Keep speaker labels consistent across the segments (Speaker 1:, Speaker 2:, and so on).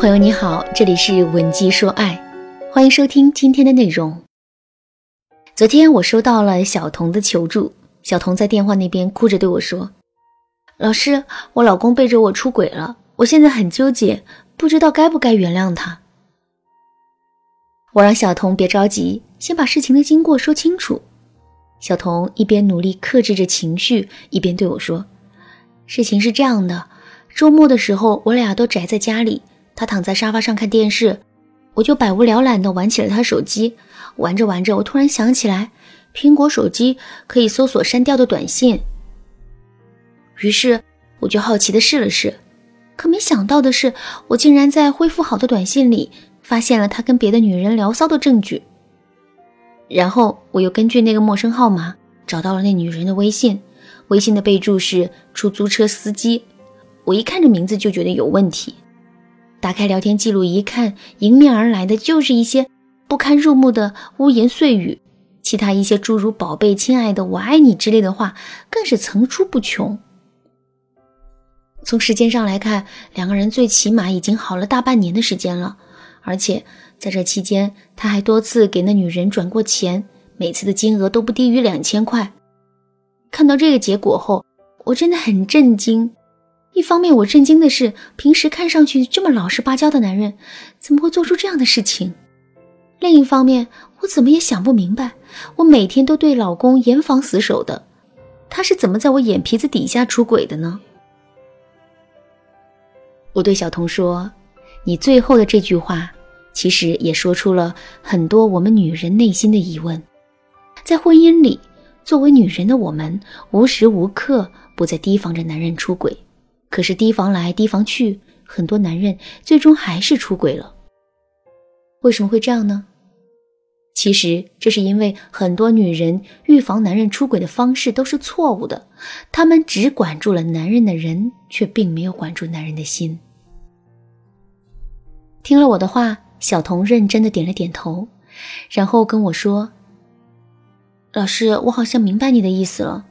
Speaker 1: 朋友你好，这里是文姬说爱，欢迎收听今天的内容。昨天我收到了小童的求助，小童在电话那边哭着对我说：“老师，我老公背着我出轨了，我现在很纠结，不知道该不该原谅他。”我让小童别着急，先把事情的经过说清楚。小童一边努力克制着情绪，一边对我说：“事情是这样的，周末的时候我俩都宅在家里，他躺在沙发上看电视，我就百无聊赖地玩起了他手机。玩着玩着，我突然想起来，苹果手机可以搜索删掉的短信。于是我就好奇地试了试，可没想到的是，我竟然在恢复好的短信里发现了他跟别的女人聊骚的证据。”然后我又根据那个陌生号码找到了那女人的微信，微信的备注是出租车司机。我一看这名字就觉得有问题，打开聊天记录一看，迎面而来的就是一些不堪入目的污言碎语，其他一些诸如“宝贝”“亲爱的”“我爱你”之类的话更是层出不穷。从时间上来看，两个人最起码已经好了大半年的时间了，而且。在这期间，他还多次给那女人转过钱，每次的金额都不低于两千块。看到这个结果后，我真的很震惊。一方面，我震惊的是，平时看上去这么老实巴交的男人，怎么会做出这样的事情？另一方面，我怎么也想不明白，我每天都对老公严防死守的，他是怎么在我眼皮子底下出轨的呢？我对小童说：“你最后的这句话。”其实也说出了很多我们女人内心的疑问。在婚姻里，作为女人的我们无时无刻不在提防着男人出轨，可是提防来提防去，很多男人最终还是出轨了。为什么会这样呢？其实这是因为很多女人预防男人出轨的方式都是错误的，她们只管住了男人的人，却并没有管住男人的心。听了我的话。小童认真的点了点头，然后跟我说：“老师，我好像明白你的意思了。”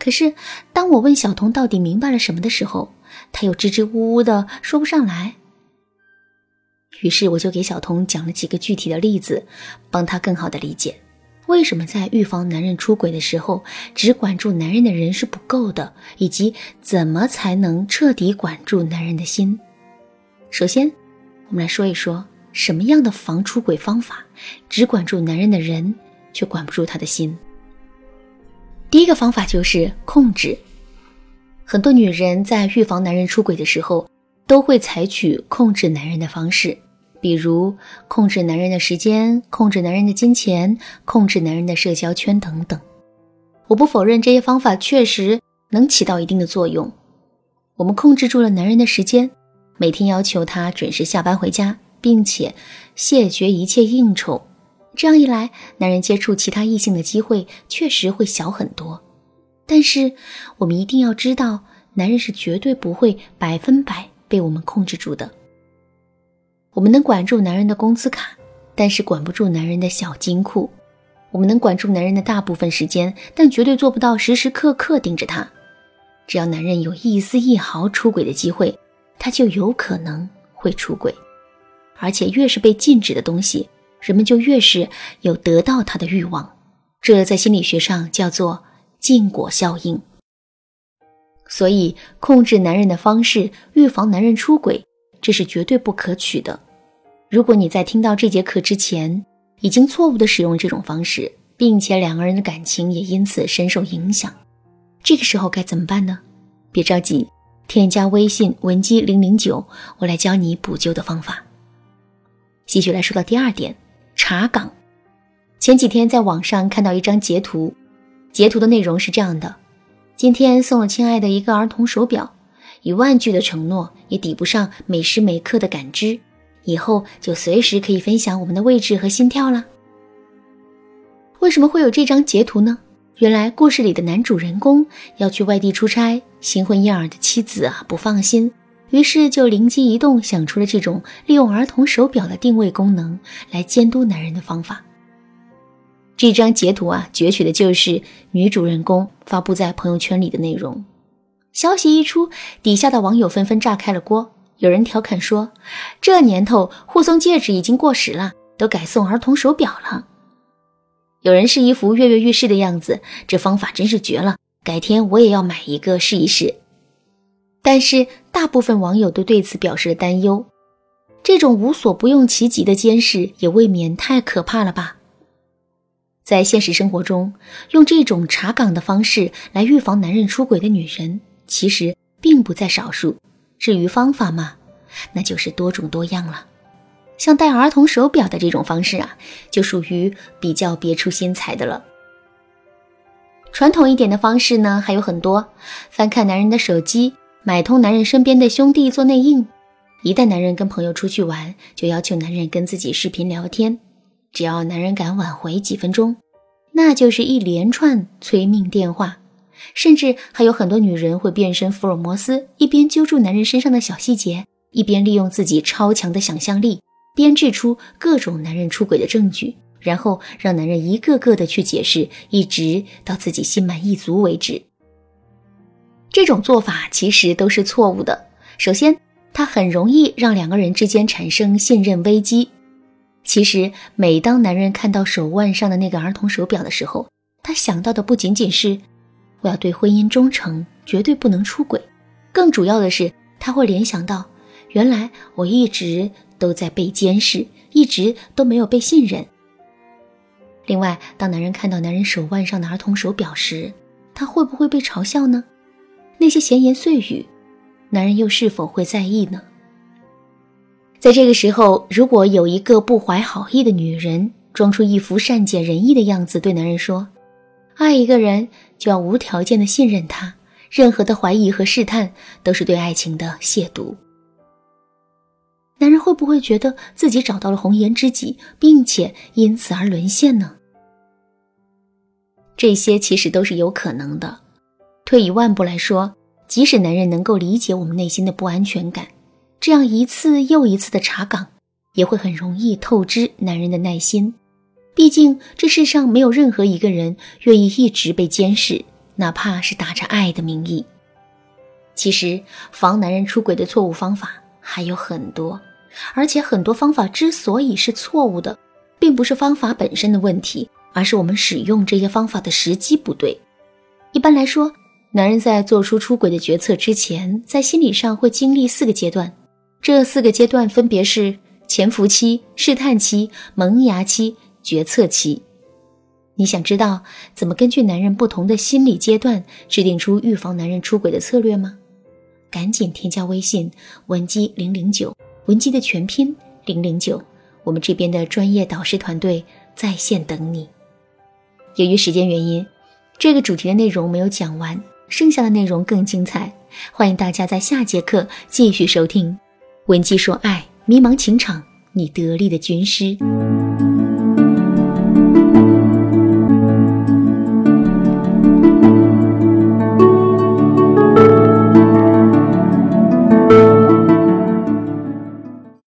Speaker 1: 可是当我问小童到底明白了什么的时候，他又支支吾吾的说不上来。于是我就给小童讲了几个具体的例子，帮他更好的理解为什么在预防男人出轨的时候，只管住男人的人是不够的，以及怎么才能彻底管住男人的心。首先。我们来说一说什么样的防出轨方法，只管住男人的人，却管不住他的心。第一个方法就是控制。很多女人在预防男人出轨的时候，都会采取控制男人的方式，比如控制男人的时间、控制男人的金钱、控制男人的社交圈等等。我不否认这些方法确实能起到一定的作用。我们控制住了男人的时间。每天要求他准时下班回家，并且谢绝一切应酬，这样一来，男人接触其他异性的机会确实会小很多。但是，我们一定要知道，男人是绝对不会百分百被我们控制住的。我们能管住男人的工资卡，但是管不住男人的小金库；我们能管住男人的大部分时间，但绝对做不到时时刻刻盯着他。只要男人有一丝一毫出轨的机会，他就有可能会出轨，而且越是被禁止的东西，人们就越是有得到他的欲望。这在心理学上叫做禁果效应。所以，控制男人的方式，预防男人出轨，这是绝对不可取的。如果你在听到这节课之前，已经错误的使用这种方式，并且两个人的感情也因此深受影响，这个时候该怎么办呢？别着急。添加微信文姬零零九，我来教你补救的方法。继续来说到第二点，查岗。前几天在网上看到一张截图，截图的内容是这样的：今天送了亲爱的一个儿童手表，一万句的承诺也抵不上每时每刻的感知，以后就随时可以分享我们的位置和心跳了。为什么会有这张截图呢？原来故事里的男主人公要去外地出差，新婚燕尔的妻子啊不放心，于是就灵机一动，想出了这种利用儿童手表的定位功能来监督男人的方法。这张截图啊，攫取的就是女主人公发布在朋友圈里的内容。消息一出，底下的网友纷纷炸开了锅，有人调侃说：“这年头互送戒指已经过时了，都改送儿童手表了。”有人是一副跃跃欲试的样子，这方法真是绝了，改天我也要买一个试一试。但是大部分网友都对此表示了担忧，这种无所不用其极的监视也未免太可怕了吧？在现实生活中，用这种查岗的方式来预防男人出轨的女人，其实并不在少数。至于方法嘛，那就是多种多样了。像戴儿童手表的这种方式啊，就属于比较别出心裁的了。传统一点的方式呢，还有很多：翻看男人的手机，买通男人身边的兄弟做内应；一旦男人跟朋友出去玩，就要求男人跟自己视频聊天。只要男人敢挽回几分钟，那就是一连串催命电话。甚至还有很多女人会变身福尔摩斯，一边揪住男人身上的小细节，一边利用自己超强的想象力，编制出各种男人出轨的证据，然后让男人一个个的去解释，一直到自己心满意足为止。这种做法其实都是错误的。首先，它很容易让两个人之间产生信任危机。其实，每当男人看到手腕上的那个儿童手表的时候，他想到的不仅仅是。我要对婚姻忠诚，绝对不能出轨。更主要的是，他会联想到，原来我一直都在被监视，一直都没有被信任。另外，当男人看到男人手腕上的儿童手表时，他会不会被嘲笑呢？那些闲言碎语，男人又是否会在意呢？在这个时候，如果有一个不怀好意的女人，装出一副善解人意的样子，对男人说：“爱一个人。”就要无条件的信任他，任何的怀疑和试探都是对爱情的亵渎。男人会不会觉得自己找到了红颜知己，并且因此而沦陷呢？这些其实都是有可能的。退一万步来说，即使男人能够理解我们内心的不安全感，这样一次又一次的查岗，也会很容易透支男人的耐心。毕竟，这世上没有任何一个人愿意一直被监视，哪怕是打着爱的名义。其实，防男人出轨的错误方法还有很多，而且很多方法之所以是错误的，并不是方法本身的问题，而是我们使用这些方法的时机不对。一般来说，男人在做出出轨的决策之前，在心理上会经历四个阶段，这四个阶段分别是潜伏期、试探期、萌芽期。决策期，你想知道怎么根据男人不同的心理阶段制定出预防男人出轨的策略吗？赶紧添加微信文姬零零九，文姬的全拼零零九，我们这边的专业导师团队在线等你。由于时间原因，这个主题的内容没有讲完，剩下的内容更精彩，欢迎大家在下节课继续收听。文姬说爱，迷茫情场，你得力的军师。